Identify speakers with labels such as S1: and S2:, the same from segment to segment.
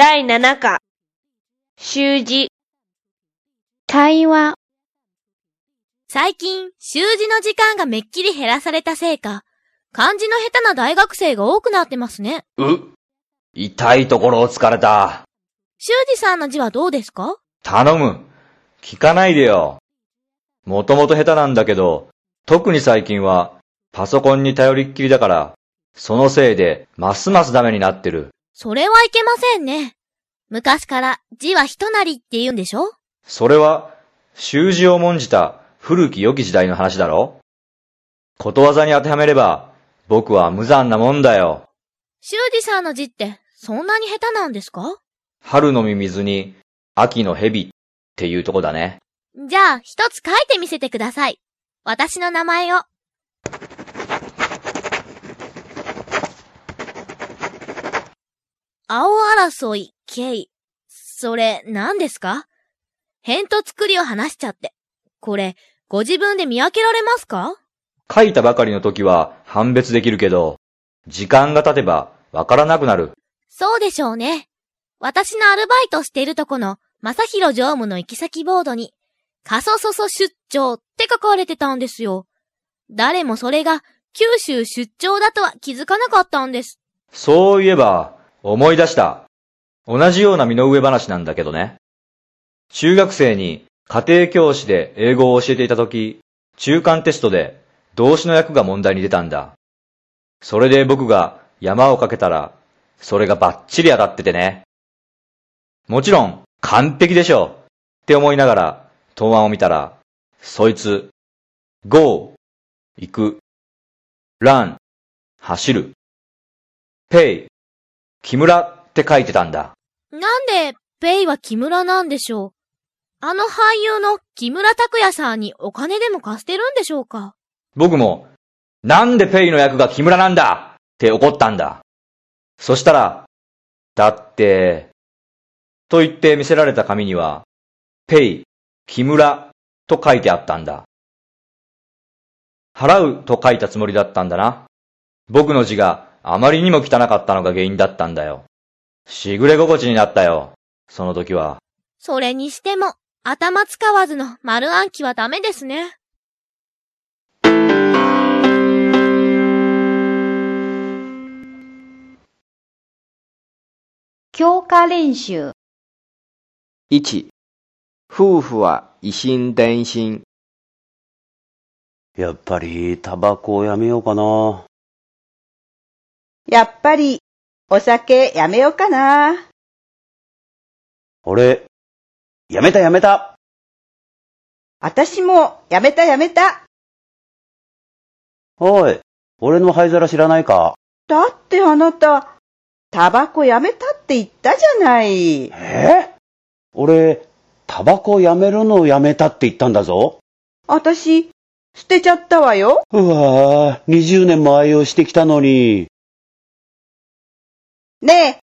S1: 第7課、習字、
S2: 会話、
S3: 最近、習字の時間がめっきり減らされたせいか、漢字の下手な大学生が多くなってますね。
S4: う、痛いところを突かれた。
S3: 修二さんの字はどうですか？
S4: 頼む。聞かないでよ。もともと下手なんだけど、特に最近はパソコンに頼りっきりだから、そのせいでますますダメになってる。
S3: それはいけませんね。昔から字は人なりって言うんでしょ？
S4: それは、習字を重んじた古き良き時代の話だろ？ことわざに当てはめれば、僕は無残なもんだよ。
S3: 修二さんの字って、そんなに下手なんですか？
S4: 春のミミズに、秋の蛇っていうとこだね。
S3: じゃあ、一つ書いてみせてください。私の名前を。青争い、K。それ、何ですか？辺と作りを話しちゃって。これ、ご自分で見分けられますか？
S4: 書いたばかりの時は判別できるけど、時間が経てばわからなくなる。
S3: そうでしょうね。私のアルバイトしているとこの、正広常務の行き先ボードに、過疎そそ出張って書かれてたんですよ。誰もそれが、九州出張だとは気づかなかったんです。
S4: そういえば、思い出した。同じような身の上話なんだけどね。中学生に家庭教師で英語を教えていた時、中間テストで動詞の訳が問題に出たんだ。それで僕が山をかけたら、それがバッチリ当たっててね。もちろん、完璧でしょうって思いながら、答案を見たら、そいつ、go, 行く、run, 走る、pay, 木村って書いてたんだ。
S3: なんで、ペイは木村なんでしょう？あの俳優の木村拓哉さんにお金でも貸してるんでしょうか？
S4: 僕も、なんでペイの役が木村なんだって怒ったんだ。そしたら、だって、と言って見せられた紙には、ペイ、木村と書いてあったんだ。払うと書いたつもりだったんだな。僕の字があまりにも汚かったのが原因だったんだよ。しぐれ心地になったよ。その時は。
S3: それにしても、頭使わずの丸暗記はダメですね。
S2: 強化練習、
S5: 1、夫婦は維心伝心。
S6: やっぱり、タバコをやめようかな。
S7: やっぱり、お酒やめようかな。
S6: 俺、やめたやめた。
S7: 私もやめたやめた。
S6: おい、俺の灰皿知らないか？
S7: だってあなた、タバコやめたって言ったじゃない。
S6: え？俺、タバコやめるのをやめたって言ったんだぞ。
S7: 私、捨てちゃったわよ。
S6: うわぁ、20年も愛用してきたのに。
S7: ねえ、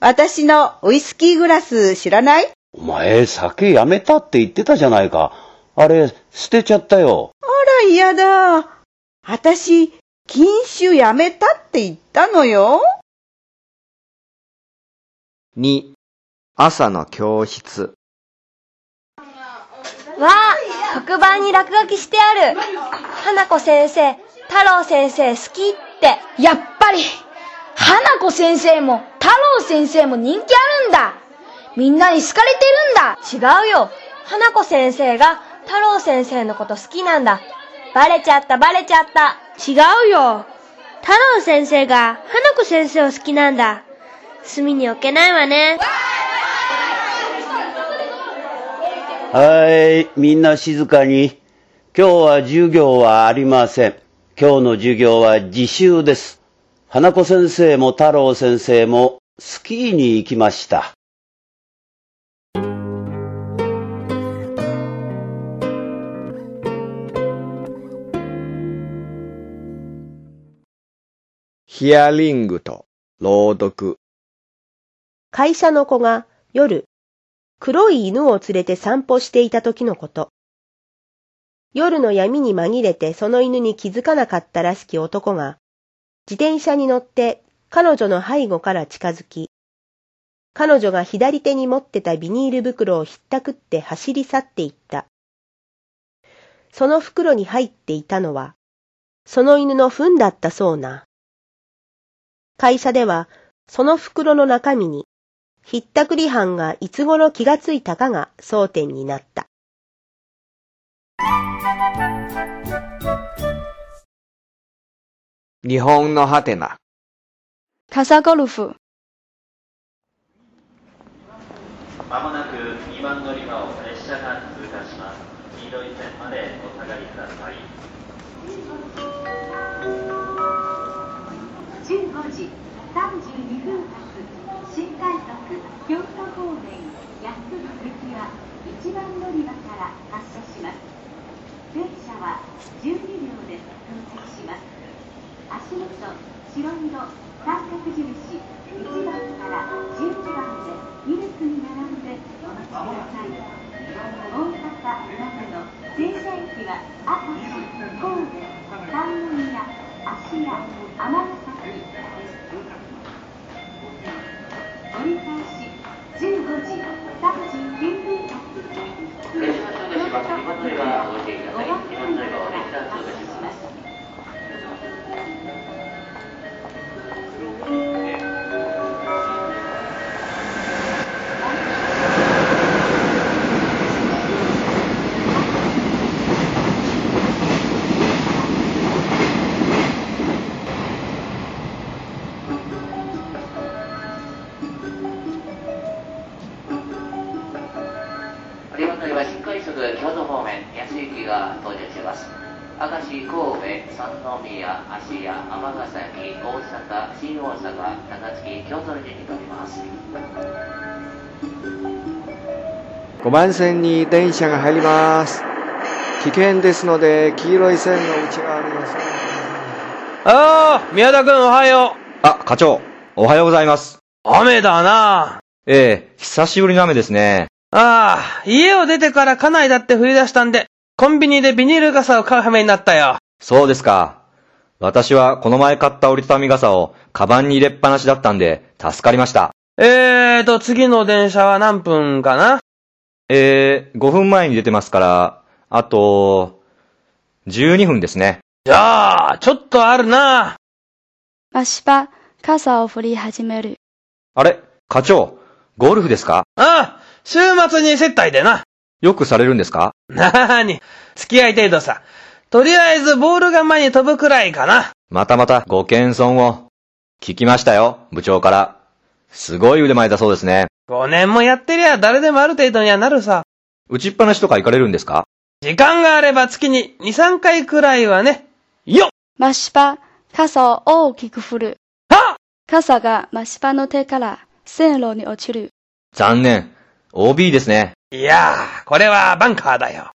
S7: 私のウイスキーグラス知らない？
S6: お前、酒やめたって言ってたじゃないか。あれ、捨てちゃったよ。
S7: あら嫌だ。私、禁酒やめたって言ったのよ。
S5: 2、朝の教室。
S1: わあ、黒板に落書きしてある。花子先生、太郎先生好きって。
S8: やっぱり、花子先生も太郎先生も人気あるんだ。みんなに好かれてるんだ。
S1: 違うよ。花子先生が太郎先生のこと好きなんだ。バレちゃったバレちゃった。違うよ。太郎先生が花子先生を好きなんだ。隅に置けないわね。
S6: はい、みんな静かに。今日は授業はありません。今日の授業は自習です。花子先生も太郎先生もスキーに行きました。
S5: ヒアリングと朗読。
S9: 会社の子が夜、黒い犬を連れて散歩していた時のこと。夜の闇に紛れてその犬に気づかなかったらしき男が、自転車に乗って彼女の背後から近づき、彼女が左手に持ってたビニール袋をひったくって走り去っていった。その袋に入っていたのは、その犬の糞だったそうな。会社では、その袋の中身に、ひったくり犯がいつ頃気がついたかが争点になった。
S5: 日本のハテナ。
S10: 傘ゴルフ。
S11: まもなく2番乗り場を列車が通過します。黄色い線までお下がりください。
S12: 15時32分発新快速京都方面安行きは1番乗り場から発車します電車は12秒で到着します足元白色三角印1番から12番で2列に並んでお待ちください大阪長野停車駅は明石神戸三宮芦屋尼崎折り返し15時39分発
S11: 神戸、三宮、芦屋、尼崎、大阪、新大阪、高槻、京都の順に乗ります。
S5: 5番線に電車が入ります。危険ですので、黄色い線の内側にお座りください。
S13: ああ、宮田くんおはよう。
S4: あ、課長、おはようございます。
S13: 雨だな
S4: ええ、久しぶりの雨ですね。
S13: ああ、家を出てから家内だって降り出したんで、コンビニでビニール傘を買う羽目になったよ。
S4: そうですか。私はこの前買った折りたたみ傘をカバンに入れっぱなしだったんで助かりました。
S13: えーと、次の電車は何分かな？
S4: えー、5分前に出てますから、あと、12分ですね。
S13: じゃあ、ちょっとあるな
S10: マシパ、傘を振り始める。
S4: あれ？課長、ゴルフですか？
S13: ああ、週末に接待でな。
S4: よくされるんですか？
S13: なーに、付き合い程度さ。とりあえずボールが前に飛ぶくらいかな。
S4: またまたご謙遜を。聞きましたよ、部長から。すごい腕前だそうですね。
S13: 5年もやってりゃ誰でもある程度にはなるさ。
S4: 打ちっぱなしとか行かれるんですか？
S13: 時間があれば月に2、3回くらいはね。よっ
S10: マシパ、傘を大きく振る。
S13: は
S10: 傘がマシパの手から線路に落ちる。
S4: 残念。OB ですね。
S13: いやー、これはバンカーだよ。